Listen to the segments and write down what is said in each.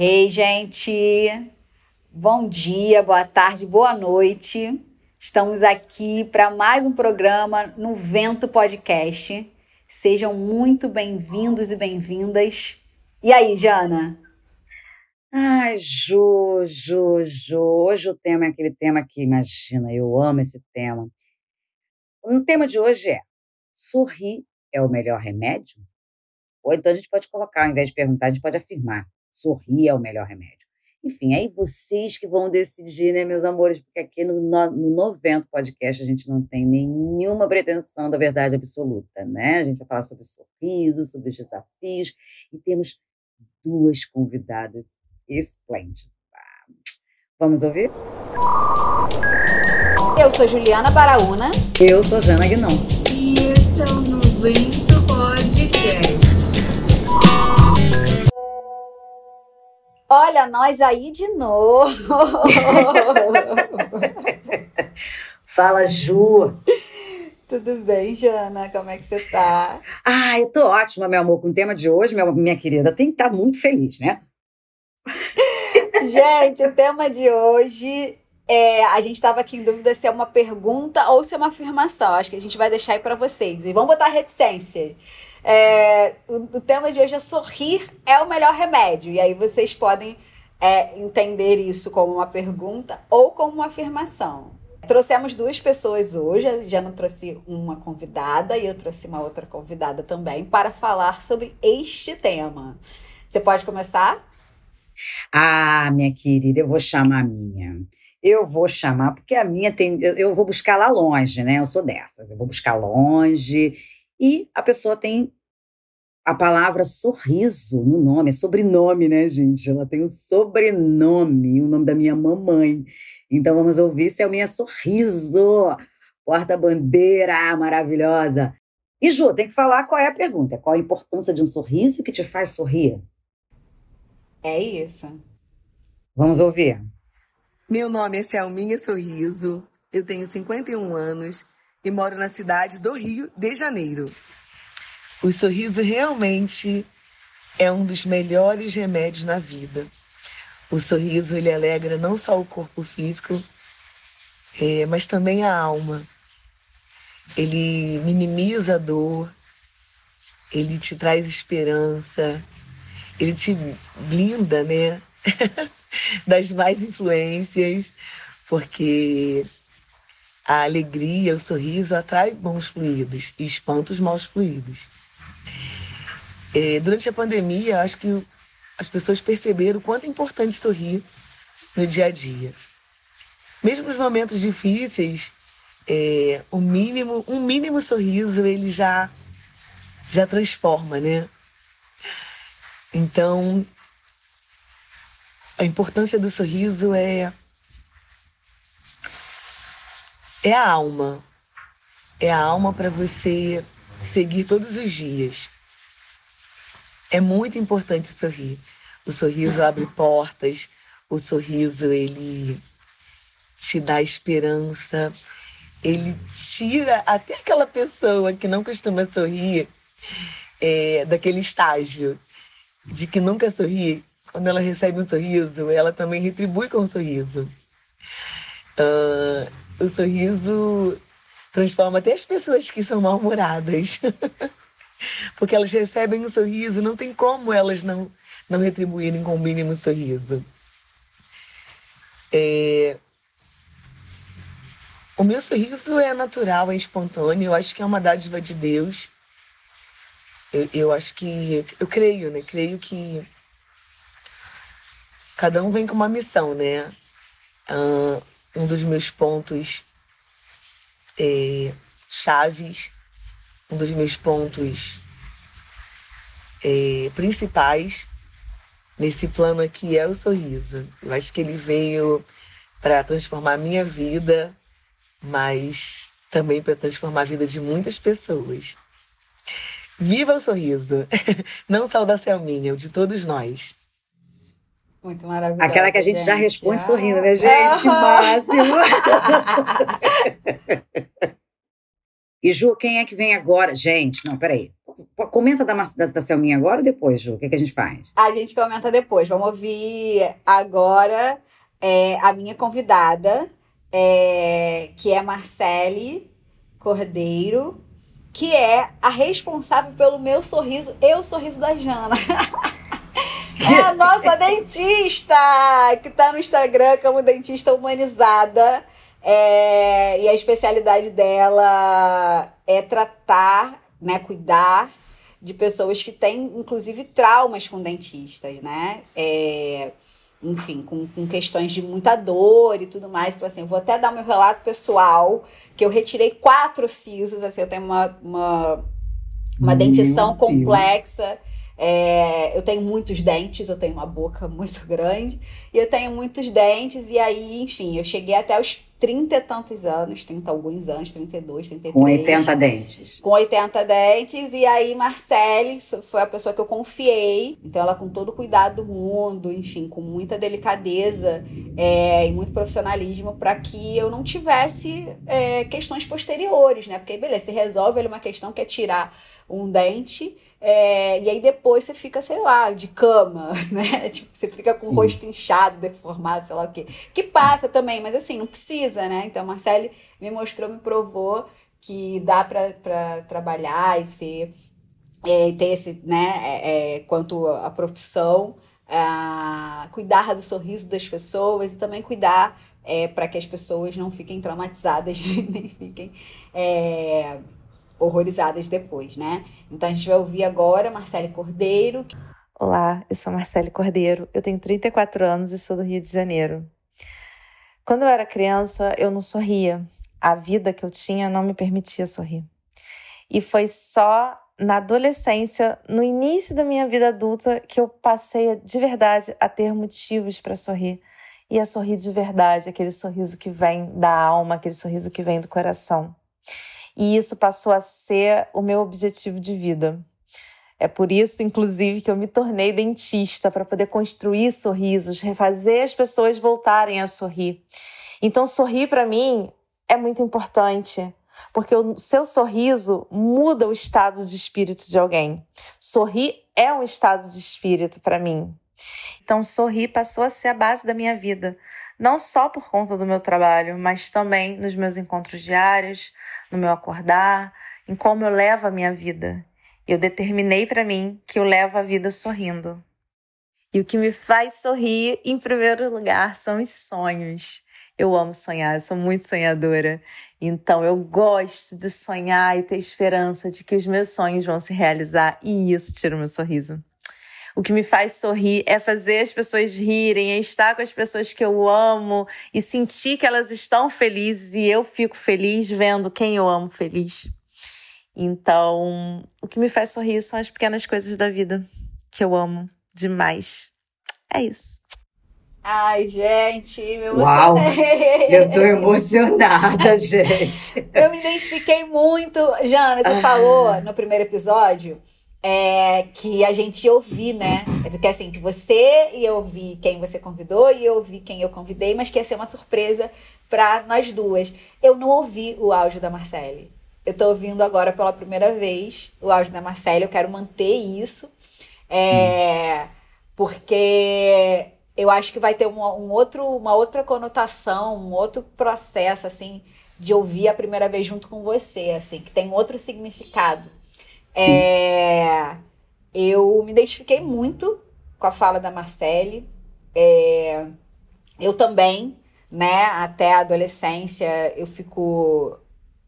Hey, gente! Bom dia, boa tarde, boa noite. Estamos aqui para mais um programa no Vento Podcast. Sejam muito bem-vindos e bem-vindas. E aí, Jana? Ai, Ju, Ju, Ju. Hoje o tema é aquele tema que, imagina, eu amo esse tema. O tema de hoje é: sorrir é o melhor remédio? Ou então a gente pode colocar, ao invés de perguntar, a gente pode afirmar: sorrir é o melhor remédio. Enfim, aí vocês que vão decidir, né, meus amores, porque aqui no, no 90 podcast a gente não tem nenhuma pretensão da verdade absoluta, né? A gente vai falar sobre sorriso, sobre os desafios, e temos duas convidadas esplêndidas. Vamos ouvir? Eu sou Juliana Baraúna. Eu sou Jana Guinon. E esse é o 90 Olha nós aí de novo. Fala, Ju. Tudo bem, Jana? Como é que você tá? Ah, eu tô ótima, meu amor. Com o tema de hoje, minha, querida, tem que estar tá muito feliz, né? Gente, o tema de hoje é, a gente estava aqui em dúvida se é uma pergunta ou se é uma afirmação. Acho que a gente vai deixar aí para vocês. E vamos botar reticência. É, o, o, tema de hoje é sorrir é o melhor remédio. E aí vocês podem é, entender isso como uma pergunta ou como uma afirmação. Trouxemos duas pessoas hoje, já não trouxe uma convidada e eu trouxe uma outra convidada também para falar sobre este tema. Você pode começar? Ah, minha querida, eu vou chamar a minha. Eu vou chamar, porque a minha tem. Eu vou buscar lá longe, né? Eu sou dessas. Eu vou buscar longe. E a pessoa tem a palavra sorriso no nome, é sobrenome, né, gente? Ela tem um sobrenome, o nome da minha mamãe. Então vamos ouvir se é o minha sorriso. Porta-bandeira maravilhosa. E Ju, tem que falar qual é a pergunta. Qual a importância de um sorriso que te faz sorrir? É isso. Vamos ouvir. Meu nome é Selminha Sorriso, eu tenho 51 anos e moro na cidade do Rio de Janeiro. O sorriso realmente é um dos melhores remédios na vida. O sorriso ele alegra não só o corpo físico, é, mas também a alma. Ele minimiza a dor, ele te traz esperança, ele te blinda, né? das mais influências, porque a alegria, o sorriso atrai bons fluidos e espanta os maus fluidos. É, durante a pandemia, acho que as pessoas perceberam o quanto é importante sorrir no dia a dia. Mesmo nos momentos difíceis, é, o mínimo, um mínimo sorriso ele já já transforma, né? Então, a importância do sorriso é é a alma. É a alma para você seguir todos os dias. É muito importante sorrir. O sorriso abre portas, o sorriso ele te dá esperança, ele tira até aquela pessoa que não costuma sorrir é, daquele estágio de que nunca sorri quando ela recebe um sorriso, ela também retribui com um sorriso. Uh, o sorriso transforma até as pessoas que são mal-humoradas. Porque elas recebem um sorriso, não tem como elas não, não retribuírem com o mínimo sorriso. É... O meu sorriso é natural, é espontâneo, eu acho que é uma dádiva de Deus. Eu, eu acho que, eu creio, né? Creio que cada um vem com uma missão, né? Uh, um dos meus pontos é, chaves, um dos meus pontos é, principais nesse plano aqui é o sorriso. Eu acho que ele veio para transformar a minha vida, mas também para transformar a vida de muitas pessoas. Viva o sorriso! Não só o da Selminha, o de todos nós. Muito maravilhosa. Aquela que a gente, gente. já responde ah. sorrindo, né, gente? Que máximo! e Ju, quem é que vem agora? Gente, não, peraí. comenta da, da, da Selminha agora ou depois, Ju? O que, que a gente faz? A gente comenta depois. Vamos ouvir agora é, a minha convidada, é, que é Marcele Cordeiro, que é a responsável pelo meu sorriso e o sorriso da Jana. é a nossa dentista, que tá no Instagram como dentista humanizada. É, e a especialidade dela é tratar, né, cuidar de pessoas que têm, inclusive, traumas com dentistas, né? É, enfim, com, com questões de muita dor e tudo mais. Então, assim, eu vou até dar meu relato pessoal, que eu retirei quatro sisos, assim, eu tenho uma, uma, uma dentição complexa. É, eu tenho muitos dentes, eu tenho uma boca muito grande, e eu tenho muitos dentes, e aí, enfim, eu cheguei até os 30 e tantos anos, 30 alguns anos, 32, 33. Com 80 dentes. Com 80 dentes. E aí, Marcele foi a pessoa que eu confiei. Então, ela com todo o cuidado do mundo, enfim, com muita delicadeza é, e muito profissionalismo para que eu não tivesse é, questões posteriores, né? Porque, beleza, você resolve uma questão que é tirar um dente é, e aí depois você fica, sei lá, de cama, né? Tipo, você fica com Sim. o rosto inchado, deformado, sei lá o quê. Que passa também, mas assim, não precisa, né? Então, Marcele me mostrou, me provou que dá para trabalhar e ser, é, ter esse, né, é, é quanto a profissão, cuidar do sorriso das pessoas e também cuidar é, para que as pessoas não fiquem traumatizadas, nem fiquem é, horrorizadas depois, né? Então a gente vai ouvir agora Marcele Cordeiro. Olá, eu sou Marcele Cordeiro, eu tenho 34 anos e sou do Rio de Janeiro. Quando eu era criança, eu não sorria. A vida que eu tinha não me permitia sorrir. E foi só na adolescência, no início da minha vida adulta, que eu passei de verdade a ter motivos para sorrir. E a sorrir de verdade, aquele sorriso que vem da alma, aquele sorriso que vem do coração. E isso passou a ser o meu objetivo de vida. É por isso, inclusive, que eu me tornei dentista para poder construir sorrisos, refazer as pessoas voltarem a sorrir. Então, sorrir para mim é muito importante, porque o seu sorriso muda o estado de espírito de alguém. Sorrir é um estado de espírito para mim. Então, sorrir passou a ser a base da minha vida não só por conta do meu trabalho, mas também nos meus encontros diários, no meu acordar, em como eu levo a minha vida. Eu determinei para mim que eu levo a vida sorrindo. E o que me faz sorrir, em primeiro lugar, são os sonhos. Eu amo sonhar, eu sou muito sonhadora. Então eu gosto de sonhar e ter esperança de que os meus sonhos vão se realizar e isso tira o meu sorriso. O que me faz sorrir é fazer as pessoas rirem, é estar com as pessoas que eu amo e sentir que elas estão felizes e eu fico feliz vendo quem eu amo feliz. Então, o que me faz sorrir são as pequenas coisas da vida que eu amo demais. É isso. Ai, gente, me emocionei. Uau, eu tô emocionada, gente. eu me identifiquei muito. Jana, você ah. falou no primeiro episódio é, que a gente ouvir, né? É que assim, que você ia ouvir quem você convidou e eu ouvi quem eu convidei, mas que ia ser uma surpresa para nós duas. Eu não ouvi o áudio da Marcele. Eu tô ouvindo agora pela primeira vez o áudio da Marcele, eu quero manter isso. É, hum. Porque eu acho que vai ter um, um outro, uma outra conotação, um outro processo, assim, de ouvir a primeira vez junto com você, assim, que tem outro significado. É, eu me identifiquei muito com a fala da Marcele. É, eu também, né, até a adolescência, eu fico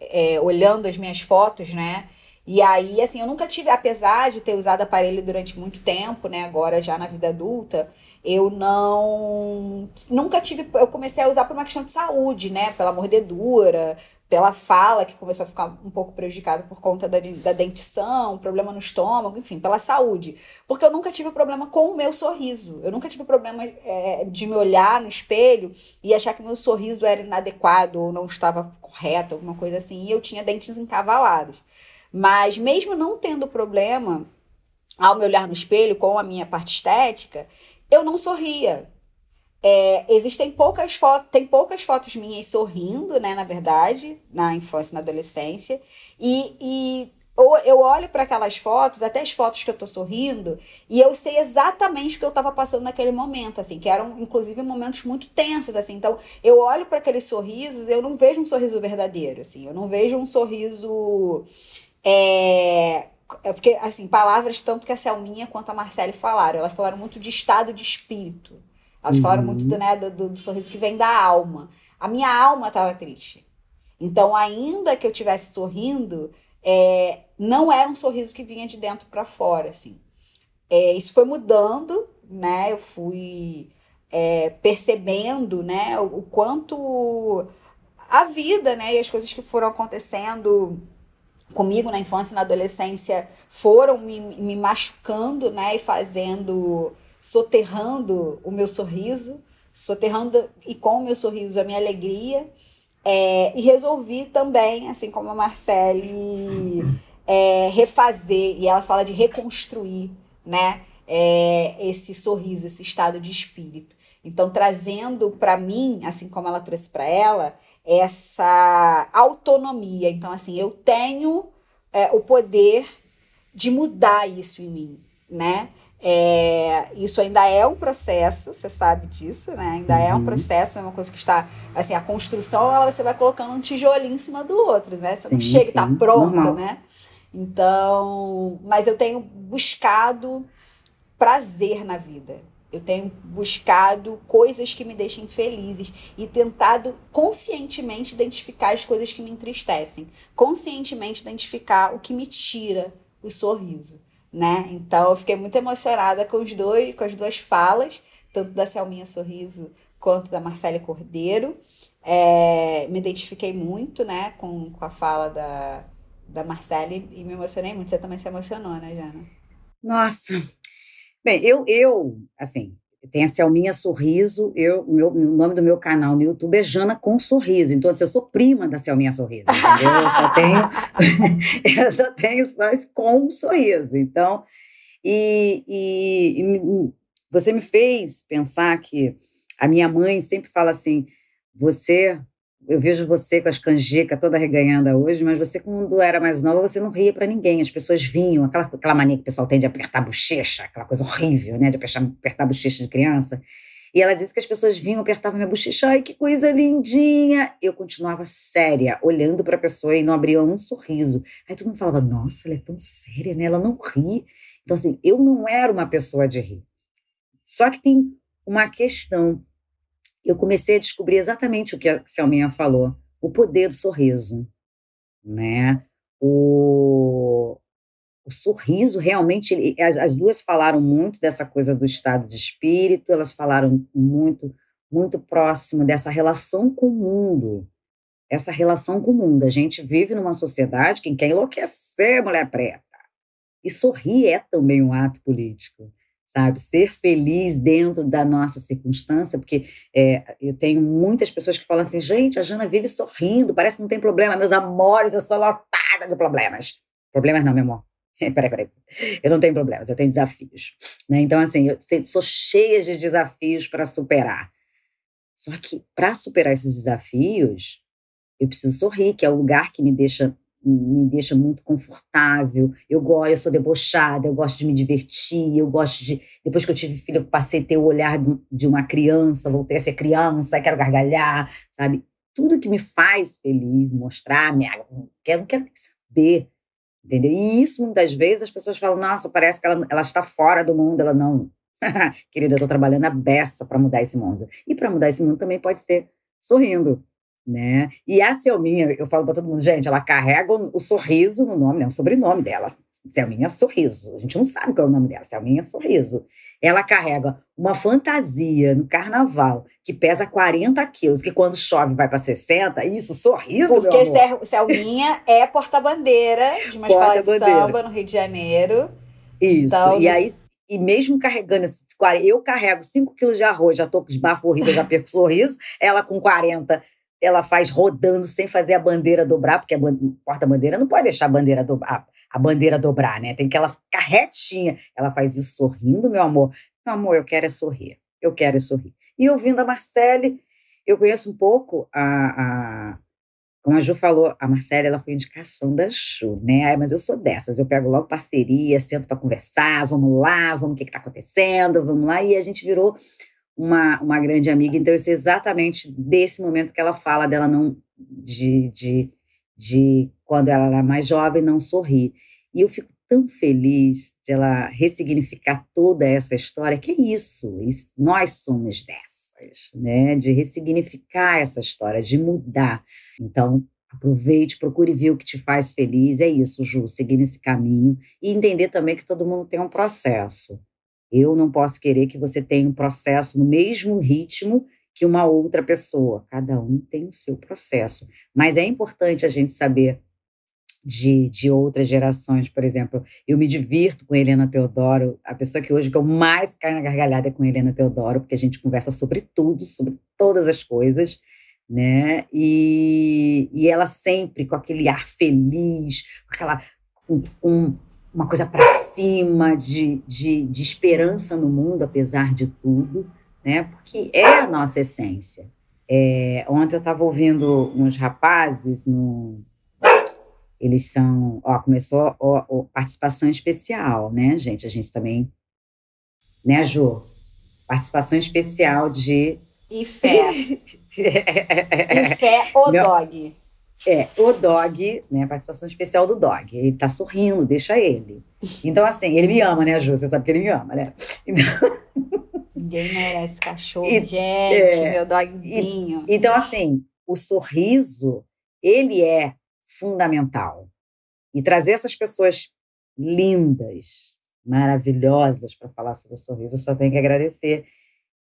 é, olhando as minhas fotos, né? E aí, assim, eu nunca tive, apesar de ter usado aparelho durante muito tempo, né? Agora já na vida adulta, eu não. Nunca tive. Eu comecei a usar por uma questão de saúde, né? Pela mordedura, pela fala, que começou a ficar um pouco prejudicada por conta da, da dentição, problema no estômago, enfim, pela saúde. Porque eu nunca tive problema com o meu sorriso. Eu nunca tive problema é, de me olhar no espelho e achar que meu sorriso era inadequado ou não estava correto, alguma coisa assim. E eu tinha dentes encavalados. Mas mesmo não tendo problema ao me olhar no espelho com a minha parte estética, eu não sorria. É, existem poucas fotos, tem poucas fotos minhas sorrindo, né, na verdade, na infância e na adolescência. E, e eu, eu olho para aquelas fotos, até as fotos que eu tô sorrindo, e eu sei exatamente o que eu tava passando naquele momento, assim, que eram inclusive momentos muito tensos, assim. Então, eu olho para aqueles sorrisos, eu não vejo um sorriso verdadeiro, assim. Eu não vejo um sorriso é, é porque, assim, palavras tanto que a Selminha quanto a Marcele falaram. Elas falaram muito de estado de espírito. Elas uhum. falaram muito do, né, do, do, do, sorriso que vem da alma. A minha alma estava triste. Então, ainda que eu estivesse sorrindo, é, não era um sorriso que vinha de dentro para fora, assim. É, isso foi mudando, né? Eu fui é, percebendo, né, o, o, quanto a vida, né, e as coisas que foram acontecendo comigo na infância e na adolescência foram me, me machucando, né, e fazendo, soterrando o meu sorriso, soterrando e com o meu sorriso a minha alegria. É, e resolvi também, assim como a Marcele, é, refazer, e ela fala de reconstruir, né? É, esse sorriso, esse estado de espírito. Então, trazendo para mim, assim como ela trouxe para ela, essa autonomia. Então, assim, eu tenho é, o poder de mudar isso em mim, né? É, isso ainda é um processo, você sabe disso, né? Ainda uhum. é um uhum. processo, é uma coisa que está. Assim, a construção, ela, você vai colocando um tijolinho em cima do outro, né? Você sim, não chega e tá pronto, Normal. né? Então, mas eu tenho buscado prazer na vida. Eu tenho buscado coisas que me deixem felizes e tentado conscientemente identificar as coisas que me entristecem, conscientemente identificar o que me tira o sorriso né? Então eu fiquei muito emocionada com os dois, com as duas falas, tanto da Selminha Sorriso quanto da Marcela Cordeiro. É, me identifiquei muito, né, com, com a fala da, da Marcela e me emocionei muito. Você também se emocionou, né, Jana? Nossa. Bem, eu, eu assim, tem a Selminha Sorriso, eu, meu, o nome do meu canal no YouTube é Jana com Sorriso. Então, assim, eu sou prima da Selminha Sorriso, entendeu? Eu só tenho, eu só tenho só com sorriso. Então, e, e, e você me fez pensar que a minha mãe sempre fala assim: você eu vejo você com as canjicas toda reganhada hoje, mas você, quando era mais nova, você não ria para ninguém. As pessoas vinham, aquela, aquela mania que o pessoal tem de apertar a bochecha, aquela coisa horrível, né? De apertar, apertar a bochecha de criança. E ela disse que as pessoas vinham, apertavam minha bochecha, ai, que coisa lindinha. Eu continuava séria, olhando para a pessoa e não abria um sorriso. Aí todo mundo falava, nossa, ela é tão séria, né? Ela não ri. Então, assim, eu não era uma pessoa de rir. Só que tem uma questão eu comecei a descobrir exatamente o que a Selminha falou, o poder do sorriso, né? O, o sorriso realmente, as, as duas falaram muito dessa coisa do estado de espírito, elas falaram muito, muito próximo dessa relação com o mundo, essa relação com o mundo. A gente vive numa sociedade que quer enlouquecer mulher preta. E sorrir é também um ato político sabe? Ser feliz dentro da nossa circunstância, porque é, eu tenho muitas pessoas que falam assim, gente, a Jana vive sorrindo, parece que não tem problema, meus amores, eu sou lotada de problemas. Problemas não, meu amor. peraí, peraí. Eu não tenho problemas, eu tenho desafios. Né? Então, assim, eu sou cheia de desafios para superar. Só que, para superar esses desafios, eu preciso sorrir, que é o lugar que me deixa me deixa muito confortável. Eu gosto, eu sou debochada, eu gosto de me divertir, eu gosto de depois que eu tive filho, eu passei a ter o olhar de uma criança, voltei a ser criança, quero gargalhar, sabe? Tudo que me faz feliz, mostrar, me quero, quero saber, entendeu? E isso muitas vezes as pessoas falam: "Nossa, parece que ela, ela está fora do mundo", ela não. Querida, eu estou trabalhando a beça para mudar esse mundo. E para mudar esse mundo também pode ser sorrindo, né? E a Selminha, eu falo para todo mundo, gente, ela carrega o, sorriso no nome, né? O sobrenome dela. Selminha Sorriso. A gente não sabe qual é o nome dela, Selminha Sorriso. Ela carrega uma fantasia no carnaval que pesa 40 quilos, que quando chove vai para 60, isso, sorriso, Porque Selminha é porta-bandeira de uma escola de samba no Rio de Janeiro. Isso, então, e aí e mesmo carregando esses 40, eu carrego 5 quilos de arroz, já tô com esbafo horrível, já perco sorriso, ela com 40 ela faz rodando sem fazer a bandeira dobrar, porque a porta-bandeira não pode deixar a bandeira dobrar, a bandeira dobrar, né? Tem que ela ficar retinha. Ela faz isso sorrindo, meu amor. Meu amor, eu quero é sorrir. Eu quero é sorrir. E ouvindo a Marcele, eu conheço um pouco a, a como a Ju falou, a Marcela ela foi indicação da Ju, né? Mas eu sou dessas, eu pego logo parceria, sento para conversar, vamos lá, vamos o que está acontecendo, vamos lá. E a gente virou uma, uma grande amiga. Então, eu sei exatamente desse momento que ela fala dela não. de, de, de quando ela era mais jovem, não sorrir. E eu fico tão feliz de ela ressignificar toda essa história, que é isso, isso nós somos dessas, né? De ressignificar essa história, de mudar. Então, aproveite, procure ver o que te faz feliz. É isso, Ju, seguir nesse caminho e entender também que todo mundo tem um processo. Eu não posso querer que você tenha um processo no mesmo ritmo que uma outra pessoa. Cada um tem o seu processo. Mas é importante a gente saber de, de outras gerações, por exemplo. Eu me divirto com Helena Teodoro. A pessoa que hoje que eu mais caio na gargalhada é com Helena Teodoro, porque a gente conversa sobre tudo, sobre todas as coisas né? E, e ela sempre com aquele ar feliz, com aquela com, com uma coisa para cima de, de, de esperança no mundo, apesar de tudo, né? Porque é a nossa essência. É, ontem eu estava ouvindo uns rapazes no eles são, ó, começou a participação especial, né, gente? A gente também, né, Ju? Participação especial de e fé. e fé, o Meu, dog. É, o dog, né? Participação especial do dog. Ele tá sorrindo, deixa ele. Então, assim, ele me ama, né, Ju? Você sabe que ele me ama, né? Então... Ninguém merece cachorro, e, gente, é, meu dogzinho. E, então, assim, o sorriso, ele é fundamental. E trazer essas pessoas lindas, maravilhosas para falar sobre o sorriso, eu só tenho que agradecer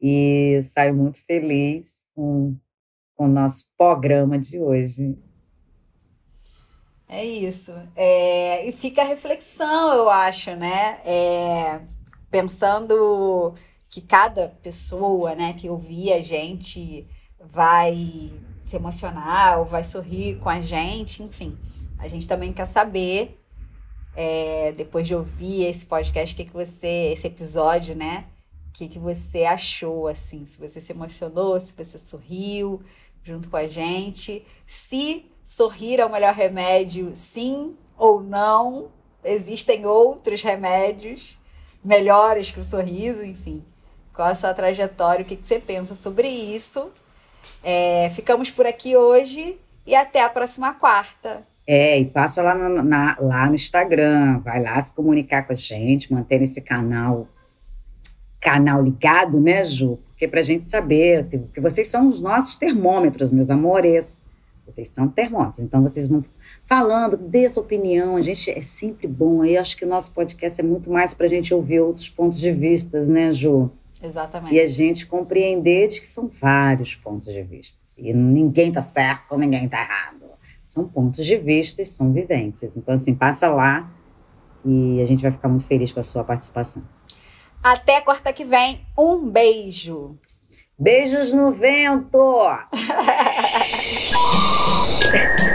e saio muito feliz com, com o nosso programa de hoje. É isso. É, e fica a reflexão, eu acho, né? É, pensando que cada pessoa né, que ouvir a gente vai se emocionar ou vai sorrir com a gente, enfim. A gente também quer saber, é, depois de ouvir esse podcast, que, que você, esse episódio, né? que, que você achou, assim, se você se emocionou, se você sorriu junto com a gente, se sorrir é o melhor remédio, sim ou não, existem outros remédios melhores que o sorriso, enfim. Qual a sua trajetória, o que, você pensa sobre isso? É, ficamos por aqui hoje e até a próxima quarta. É, e passa lá no, na, lá no Instagram, vai lá se comunicar com a gente, manter esse canal canal ligado, né, Ju? Porque para a gente saber, que vocês são os nossos termômetros, meus amores. Vocês são termômetros. Então, vocês vão falando, dê sua opinião. A gente é sempre bom. Eu acho que o nosso podcast é muito mais para a gente ouvir outros pontos de vista, né, Ju? Exatamente. E a gente compreender de que são vários pontos de vista. E ninguém está certo, ninguém está errado. São pontos de vista e são vivências. Então, assim, passa lá e a gente vai ficar muito feliz com a sua participação. Até quarta que vem. Um beijo. Beijos no vento.